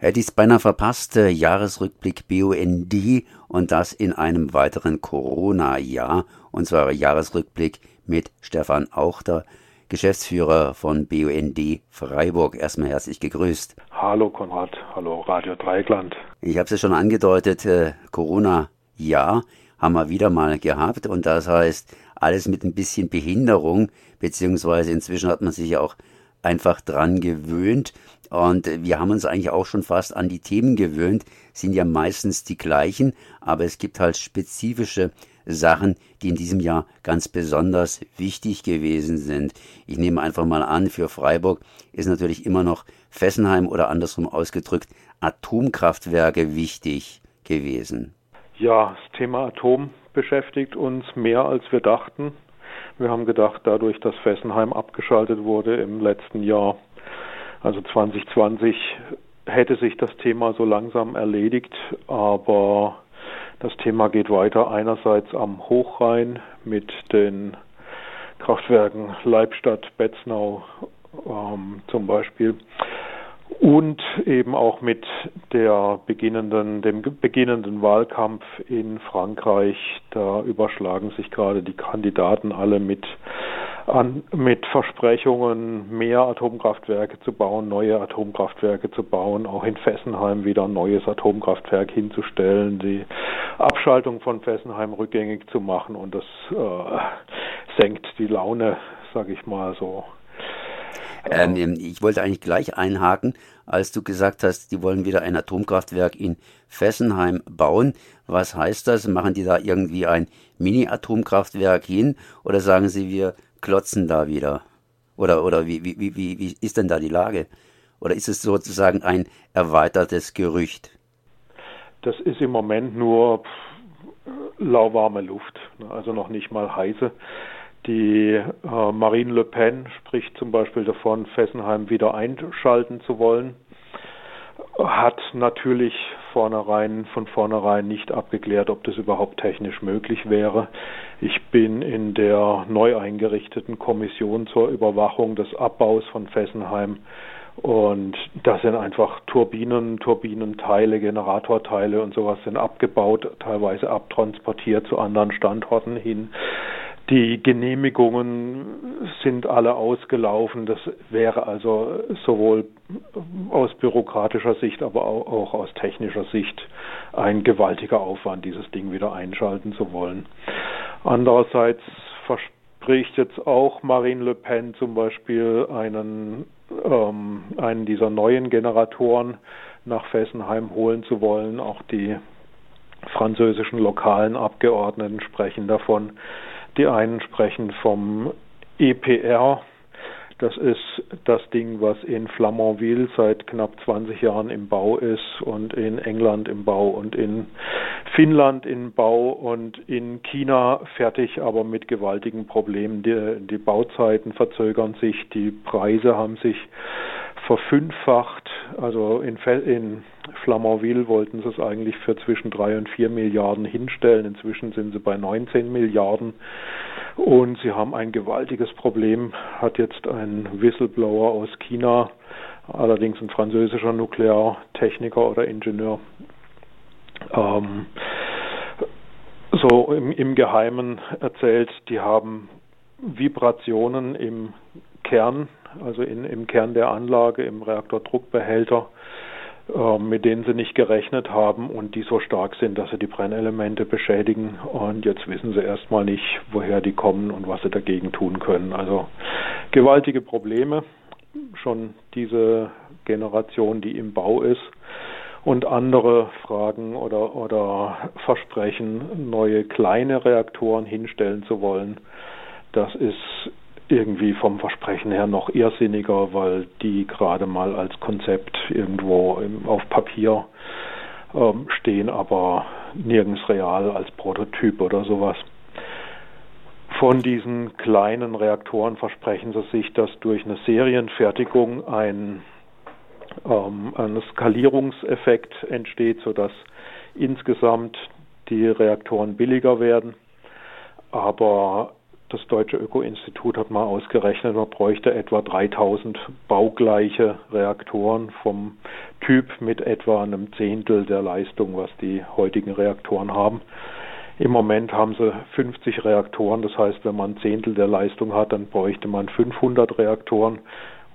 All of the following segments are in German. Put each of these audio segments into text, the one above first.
Hätte ich es beinahe verpasst, äh, Jahresrückblick BUND und das in einem weiteren Corona-Jahr, und zwar Jahresrückblick mit Stefan Auchter, Geschäftsführer von BUND Freiburg. Erstmal herzlich gegrüßt. Hallo Konrad, hallo Radio Dreigland. Ich habe es ja schon angedeutet, äh, Corona-Jahr haben wir wieder mal gehabt und das heißt alles mit ein bisschen Behinderung, beziehungsweise inzwischen hat man sich ja auch einfach dran gewöhnt. Und wir haben uns eigentlich auch schon fast an die Themen gewöhnt, sind ja meistens die gleichen, aber es gibt halt spezifische Sachen, die in diesem Jahr ganz besonders wichtig gewesen sind. Ich nehme einfach mal an, für Freiburg ist natürlich immer noch Fessenheim oder andersrum ausgedrückt Atomkraftwerke wichtig gewesen. Ja, das Thema Atom beschäftigt uns mehr als wir dachten. Wir haben gedacht, dadurch, dass Fessenheim abgeschaltet wurde im letzten Jahr, also 2020, hätte sich das Thema so langsam erledigt, aber das Thema geht weiter. Einerseits am Hochrhein mit den Kraftwerken Leibstadt, Betznau ähm, zum Beispiel und eben auch mit der beginnenden, dem beginnenden Wahlkampf in Frankreich. Da überschlagen sich gerade die Kandidaten alle mit, an, mit Versprechungen, mehr Atomkraftwerke zu bauen, neue Atomkraftwerke zu bauen, auch in Fessenheim wieder ein neues Atomkraftwerk hinzustellen, die Abschaltung von Fessenheim rückgängig zu machen und das äh, senkt die Laune, sage ich mal so ähm, ähm, ich wollte eigentlich gleich einhaken, als du gesagt hast, die wollen wieder ein Atomkraftwerk in Fessenheim bauen. Was heißt das? Machen die da irgendwie ein Mini-Atomkraftwerk hin oder sagen sie, wir klotzen da wieder? Oder, oder wie, wie, wie, wie ist denn da die Lage? Oder ist es sozusagen ein erweitertes Gerücht? Das ist im Moment nur lauwarme Luft, ne? also noch nicht mal heiße. Die äh, Marine Le Pen spricht zum Beispiel davon, Fessenheim wieder einschalten zu wollen, hat natürlich vornherein, von vornherein nicht abgeklärt, ob das überhaupt technisch möglich wäre. Ich bin in der neu eingerichteten Kommission zur Überwachung des Abbaus von Fessenheim und da sind einfach Turbinen, Turbinenteile, Generatorteile und sowas sind abgebaut, teilweise abtransportiert zu anderen Standorten hin. Die Genehmigungen sind alle ausgelaufen. Das wäre also sowohl aus bürokratischer Sicht, aber auch aus technischer Sicht ein gewaltiger Aufwand, dieses Ding wieder einschalten zu wollen. Andererseits verspricht jetzt auch Marine Le Pen zum Beispiel einen, ähm, einen dieser neuen Generatoren nach Fessenheim holen zu wollen. Auch die französischen lokalen Abgeordneten sprechen davon. Die einen sprechen vom EPR. Das ist das Ding, was in Flamanville seit knapp 20 Jahren im Bau ist und in England im Bau und in Finnland im Bau und in China fertig, aber mit gewaltigen Problemen. Die, die Bauzeiten verzögern sich, die Preise haben sich verfünffacht. Also in, in Flamanville wollten sie es eigentlich für zwischen drei und vier Milliarden hinstellen. Inzwischen sind sie bei 19 Milliarden. Und sie haben ein gewaltiges Problem, hat jetzt ein Whistleblower aus China, allerdings ein französischer Nukleartechniker oder Ingenieur, ähm, so im, im Geheimen erzählt, die haben Vibrationen im Kern also in, im Kern der Anlage, im Reaktordruckbehälter, äh, mit denen sie nicht gerechnet haben und die so stark sind, dass sie die Brennelemente beschädigen. Und jetzt wissen sie erstmal nicht, woher die kommen und was sie dagegen tun können. Also gewaltige Probleme. Schon diese Generation, die im Bau ist und andere Fragen oder, oder Versprechen, neue kleine Reaktoren hinstellen zu wollen. Das ist irgendwie vom Versprechen her noch irrsinniger, weil die gerade mal als Konzept irgendwo auf Papier ähm, stehen, aber nirgends real als Prototyp oder sowas. Von diesen kleinen Reaktoren versprechen sie sich, dass durch eine Serienfertigung ein, ähm, ein Skalierungseffekt entsteht, sodass insgesamt die Reaktoren billiger werden. Aber das Deutsche Öko-Institut hat mal ausgerechnet, man bräuchte etwa 3000 baugleiche Reaktoren vom Typ mit etwa einem Zehntel der Leistung, was die heutigen Reaktoren haben. Im Moment haben sie 50 Reaktoren, das heißt, wenn man ein Zehntel der Leistung hat, dann bräuchte man 500 Reaktoren.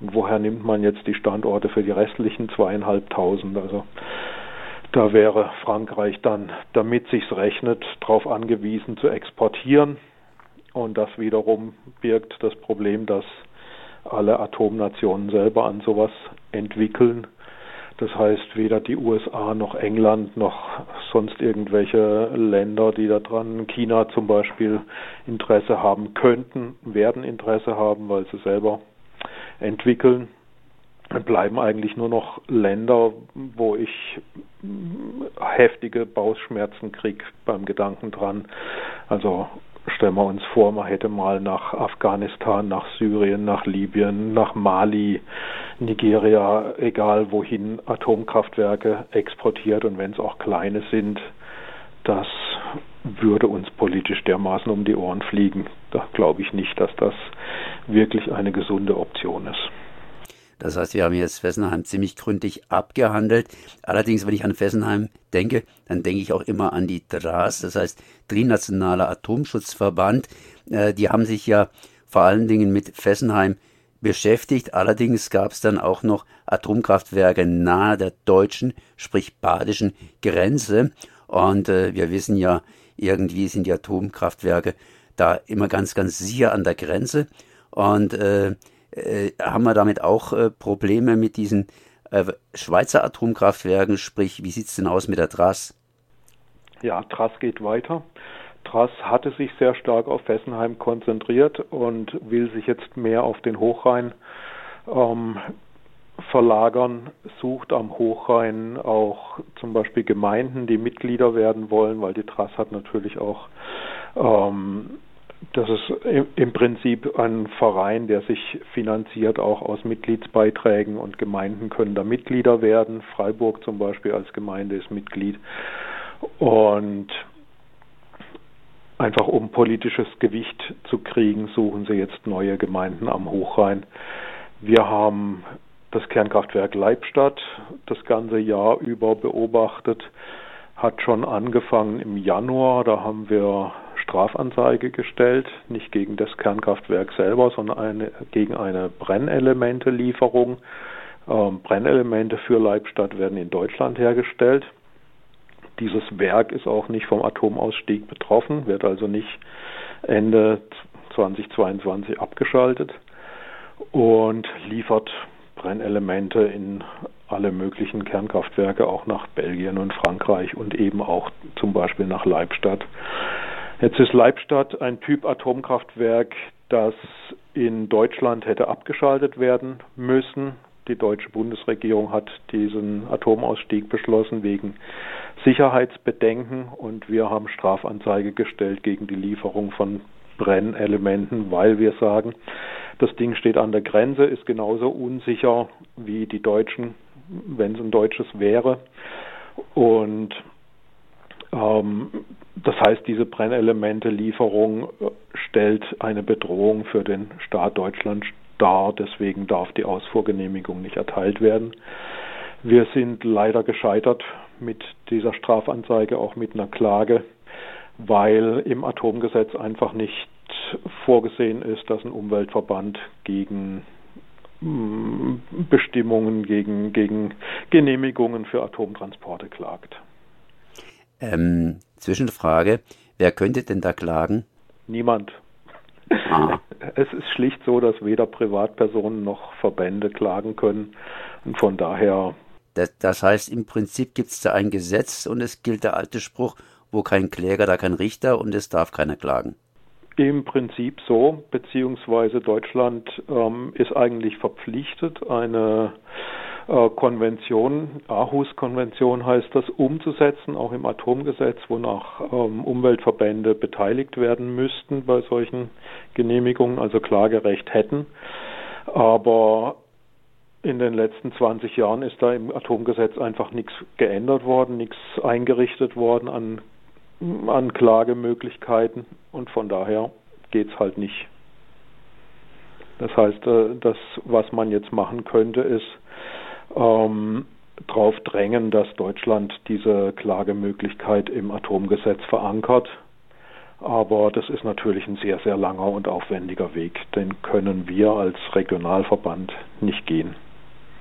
Und woher nimmt man jetzt die Standorte für die restlichen zweieinhalbtausend? Also da wäre Frankreich dann, damit sich's rechnet, darauf angewiesen zu exportieren. Und das wiederum birgt das Problem, dass alle Atomnationen selber an sowas entwickeln. Das heißt, weder die USA noch England noch sonst irgendwelche Länder, die daran, China zum Beispiel, Interesse haben könnten, werden Interesse haben, weil sie selber entwickeln. Bleiben eigentlich nur noch Länder, wo ich heftige Bauchschmerzen kriege beim Gedanken dran. Also stellen wir uns vor, man hätte mal nach Afghanistan, nach Syrien, nach Libyen, nach Mali, Nigeria, egal wohin Atomkraftwerke exportiert und wenn es auch kleine sind, das würde uns politisch dermaßen um die Ohren fliegen. Da glaube ich nicht, dass das wirklich eine gesunde Option ist. Das heißt, wir haben jetzt Fessenheim ziemlich gründlich abgehandelt. Allerdings, wenn ich an Fessenheim denke, dann denke ich auch immer an die DRAS, das heißt Trinationaler Atomschutzverband. Äh, die haben sich ja vor allen Dingen mit Fessenheim beschäftigt. Allerdings gab es dann auch noch Atomkraftwerke nahe der deutschen, sprich badischen Grenze. Und äh, wir wissen ja, irgendwie sind die Atomkraftwerke da immer ganz, ganz sicher an der Grenze. Und äh, äh, haben wir damit auch äh, Probleme mit diesen äh, Schweizer Atomkraftwerken? Sprich, wie sieht es denn aus mit der Trass? Ja, Trass geht weiter. Trass hatte sich sehr stark auf Fessenheim konzentriert und will sich jetzt mehr auf den Hochrhein ähm, verlagern, sucht am Hochrhein auch zum Beispiel Gemeinden, die Mitglieder werden wollen, weil die Trass hat natürlich auch ähm, das ist im Prinzip ein Verein, der sich finanziert auch aus Mitgliedsbeiträgen und Gemeinden können da Mitglieder werden. Freiburg zum Beispiel als Gemeinde ist Mitglied. Und einfach um politisches Gewicht zu kriegen, suchen sie jetzt neue Gemeinden am Hochrhein. Wir haben das Kernkraftwerk Leibstadt das ganze Jahr über beobachtet, hat schon angefangen im Januar, da haben wir Strafanzeige gestellt, nicht gegen das Kernkraftwerk selber, sondern eine, gegen eine Brennelemente-Lieferung. Ähm, Brennelemente für Leibstadt werden in Deutschland hergestellt. Dieses Werk ist auch nicht vom Atomausstieg betroffen, wird also nicht Ende 2022 abgeschaltet und liefert Brennelemente in alle möglichen Kernkraftwerke, auch nach Belgien und Frankreich und eben auch zum Beispiel nach Leibstadt. Jetzt ist Leibstadt ein Typ Atomkraftwerk, das in Deutschland hätte abgeschaltet werden müssen. Die deutsche Bundesregierung hat diesen Atomausstieg beschlossen wegen Sicherheitsbedenken und wir haben Strafanzeige gestellt gegen die Lieferung von Brennelementen, weil wir sagen, das Ding steht an der Grenze, ist genauso unsicher wie die Deutschen, wenn es ein deutsches wäre. Und ähm, das heißt, diese Brennelemente-Lieferung äh, stellt eine Bedrohung für den Staat Deutschland dar. Deswegen darf die Ausfuhrgenehmigung nicht erteilt werden. Wir sind leider gescheitert mit dieser Strafanzeige, auch mit einer Klage, weil im Atomgesetz einfach nicht vorgesehen ist, dass ein Umweltverband gegen mm, Bestimmungen, gegen, gegen Genehmigungen für Atomtransporte klagt. Ähm, Zwischenfrage, wer könnte denn da klagen? Niemand. Ah. Es ist schlicht so, dass weder Privatpersonen noch Verbände klagen können. Und von daher. Das, das heißt, im Prinzip gibt es da ein Gesetz und es gilt der alte Spruch, wo kein Kläger, da kein Richter und es darf keiner klagen. Im Prinzip so, beziehungsweise Deutschland ähm, ist eigentlich verpflichtet, eine Konvention, Aarhus-Konvention heißt das, umzusetzen, auch im Atomgesetz, wonach ähm, Umweltverbände beteiligt werden müssten bei solchen Genehmigungen, also Klagerecht hätten. Aber in den letzten 20 Jahren ist da im Atomgesetz einfach nichts geändert worden, nichts eingerichtet worden an, an Klagemöglichkeiten und von daher geht es halt nicht. Das heißt, äh, das, was man jetzt machen könnte, ist ähm, darauf drängen, dass Deutschland diese Klagemöglichkeit im Atomgesetz verankert. Aber das ist natürlich ein sehr, sehr langer und aufwendiger Weg. Den können wir als Regionalverband nicht gehen.